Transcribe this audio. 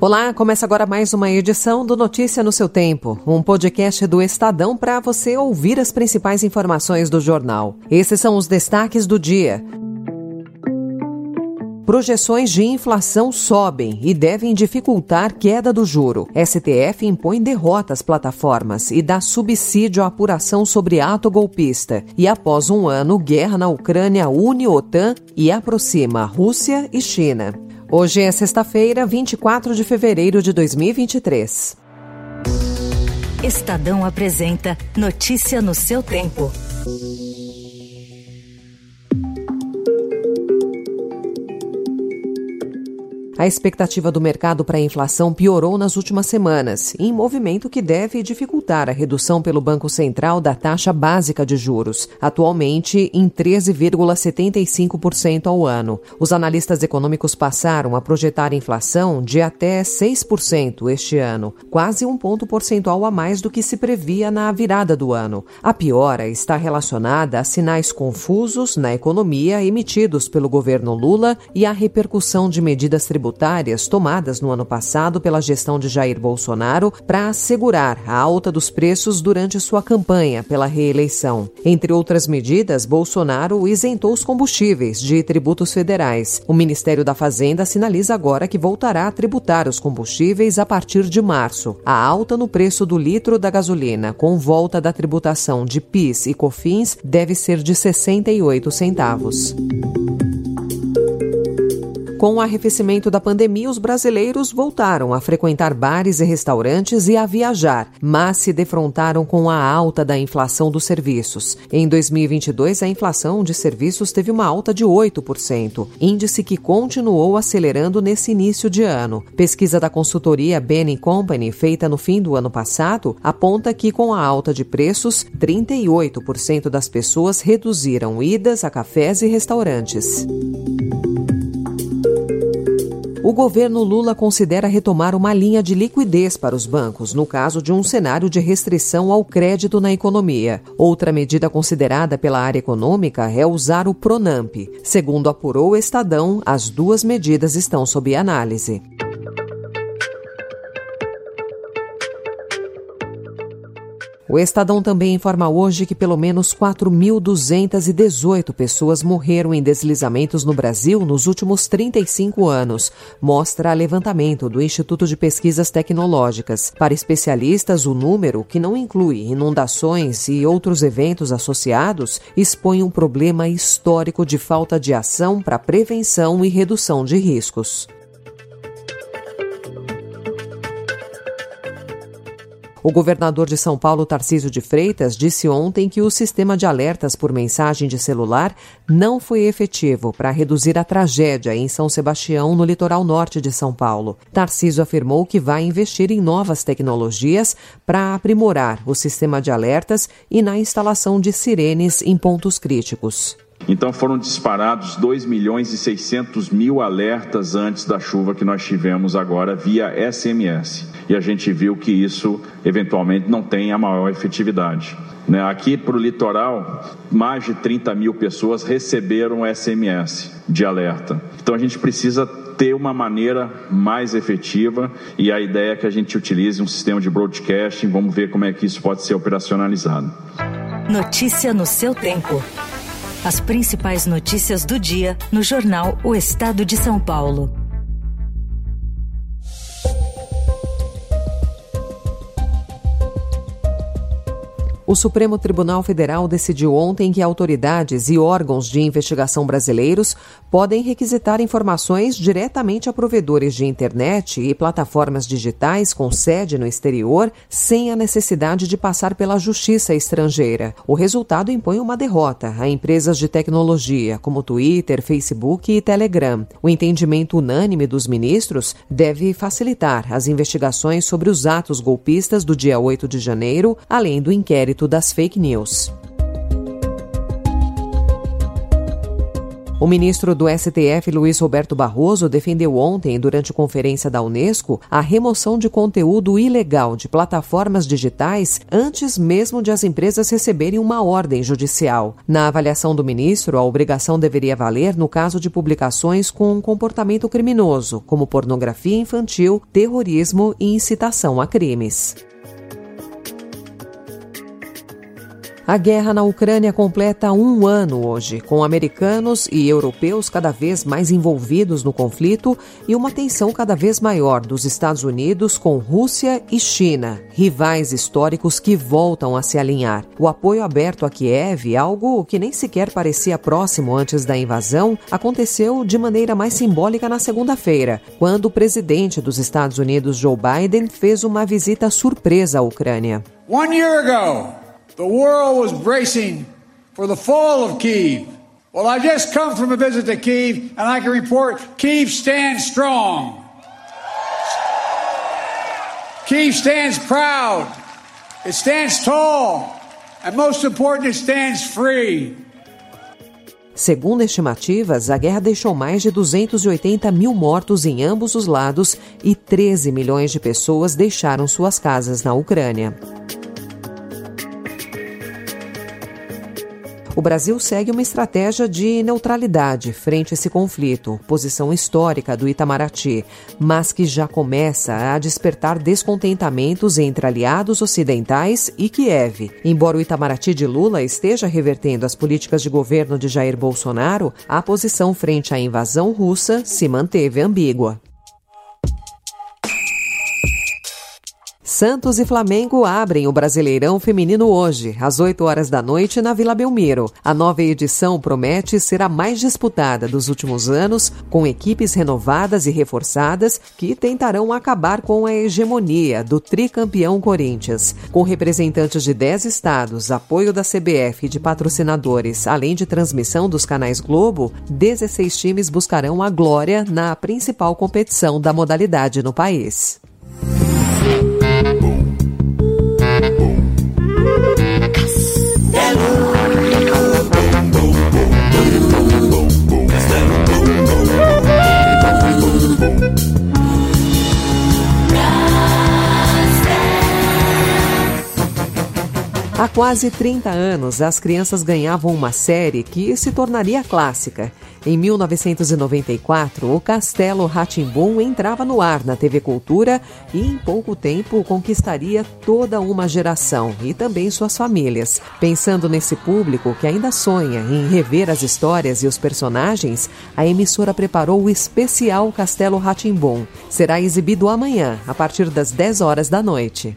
Olá, começa agora mais uma edição do Notícia no seu Tempo, um podcast do Estadão para você ouvir as principais informações do jornal. Esses são os destaques do dia. Projeções de inflação sobem e devem dificultar queda do juro. STF impõe derrota às plataformas e dá subsídio à apuração sobre ato golpista. E após um ano, guerra na Ucrânia une OTAN e aproxima Rússia e China. Hoje é sexta-feira, 24 de fevereiro de 2023. Estadão apresenta Notícia no seu tempo. A expectativa do mercado para a inflação piorou nas últimas semanas, em movimento que deve dificultar a redução pelo Banco Central da taxa básica de juros, atualmente em 13,75% ao ano. Os analistas econômicos passaram a projetar inflação de até 6% este ano, quase um ponto percentual a mais do que se previa na virada do ano. A piora está relacionada a sinais confusos na economia emitidos pelo governo Lula e a repercussão de medidas tributárias tributárias tomadas no ano passado pela gestão de Jair Bolsonaro para assegurar a alta dos preços durante sua campanha pela reeleição. Entre outras medidas, Bolsonaro isentou os combustíveis de tributos federais. O Ministério da Fazenda sinaliza agora que voltará a tributar os combustíveis a partir de março. A alta no preço do litro da gasolina, com volta da tributação de PIS e COFINS, deve ser de 68 centavos. Com o arrefecimento da pandemia, os brasileiros voltaram a frequentar bares e restaurantes e a viajar, mas se defrontaram com a alta da inflação dos serviços. Em 2022, a inflação de serviços teve uma alta de 8%, índice que continuou acelerando nesse início de ano. Pesquisa da consultoria Bain Company, feita no fim do ano passado, aponta que com a alta de preços, 38% das pessoas reduziram idas a cafés e restaurantes. O governo Lula considera retomar uma linha de liquidez para os bancos, no caso de um cenário de restrição ao crédito na economia. Outra medida considerada pela área econômica é usar o Pronamp. Segundo apurou o Estadão, as duas medidas estão sob análise. O Estadão também informa hoje que pelo menos 4.218 pessoas morreram em deslizamentos no Brasil nos últimos 35 anos, mostra levantamento do Instituto de Pesquisas Tecnológicas. Para especialistas, o número, que não inclui inundações e outros eventos associados, expõe um problema histórico de falta de ação para prevenção e redução de riscos. O governador de São Paulo, Tarcísio de Freitas, disse ontem que o sistema de alertas por mensagem de celular não foi efetivo para reduzir a tragédia em São Sebastião, no litoral norte de São Paulo. Tarcísio afirmou que vai investir em novas tecnologias para aprimorar o sistema de alertas e na instalação de sirenes em pontos críticos. Então foram disparados 2 milhões e 600 mil alertas antes da chuva que nós tivemos agora via SMS e a gente viu que isso eventualmente não tem a maior efetividade. Né? Aqui para o litoral, mais de 30 mil pessoas receberam SMS de alerta. Então a gente precisa ter uma maneira mais efetiva e a ideia é que a gente utilize um sistema de broadcasting. Vamos ver como é que isso pode ser operacionalizado. Notícia no seu tempo. As principais notícias do dia no jornal O Estado de São Paulo. O Supremo Tribunal Federal decidiu ontem que autoridades e órgãos de investigação brasileiros podem requisitar informações diretamente a provedores de internet e plataformas digitais com sede no exterior sem a necessidade de passar pela justiça estrangeira. O resultado impõe uma derrota a empresas de tecnologia como Twitter, Facebook e Telegram. O entendimento unânime dos ministros deve facilitar as investigações sobre os atos golpistas do dia 8 de janeiro, além do inquérito das fake news. O ministro do STF, Luiz Roberto Barroso, defendeu ontem, durante conferência da Unesco, a remoção de conteúdo ilegal de plataformas digitais antes mesmo de as empresas receberem uma ordem judicial. Na avaliação do ministro, a obrigação deveria valer no caso de publicações com comportamento criminoso, como pornografia infantil, terrorismo e incitação a crimes. A guerra na Ucrânia completa um ano hoje, com americanos e europeus cada vez mais envolvidos no conflito e uma tensão cada vez maior dos Estados Unidos com Rússia e China, rivais históricos que voltam a se alinhar. O apoio aberto a Kiev, algo que nem sequer parecia próximo antes da invasão, aconteceu de maneira mais simbólica na segunda-feira, quando o presidente dos Estados Unidos, Joe Biden, fez uma visita surpresa à Ucrânia. One year ago, The world was bracing for the fall of Kiev. Well, I just come from a visit to Kiev, and I can report Kiev stands strong. Kiev stands proud. It stands tall. And most important, it stands free. Segundo estimativas, a guerra deixou mais de 280 mil mortos em ambos os lados e 13 milhões de pessoas deixaram suas casas na Ucrânia. O Brasil segue uma estratégia de neutralidade frente a esse conflito, posição histórica do Itamaraty, mas que já começa a despertar descontentamentos entre aliados ocidentais e Kiev. Embora o Itamaraty de Lula esteja revertendo as políticas de governo de Jair Bolsonaro, a posição frente à invasão russa se manteve ambígua. Santos e Flamengo abrem o Brasileirão Feminino hoje, às 8 horas da noite, na Vila Belmiro. A nova edição promete ser a mais disputada dos últimos anos, com equipes renovadas e reforçadas que tentarão acabar com a hegemonia do tricampeão Corinthians. Com representantes de 10 estados, apoio da CBF e de patrocinadores, além de transmissão dos canais Globo, 16 times buscarão a glória na principal competição da modalidade no país. Boom. Boom. Há quase 30 anos, as crianças ganhavam uma série que se tornaria clássica. Em 1994, o Castelo Ratimbum entrava no ar na TV Cultura e em pouco tempo conquistaria toda uma geração e também suas famílias. Pensando nesse público que ainda sonha em rever as histórias e os personagens, a emissora preparou o especial Castelo Ratimbum. Será exibido amanhã, a partir das 10 horas da noite.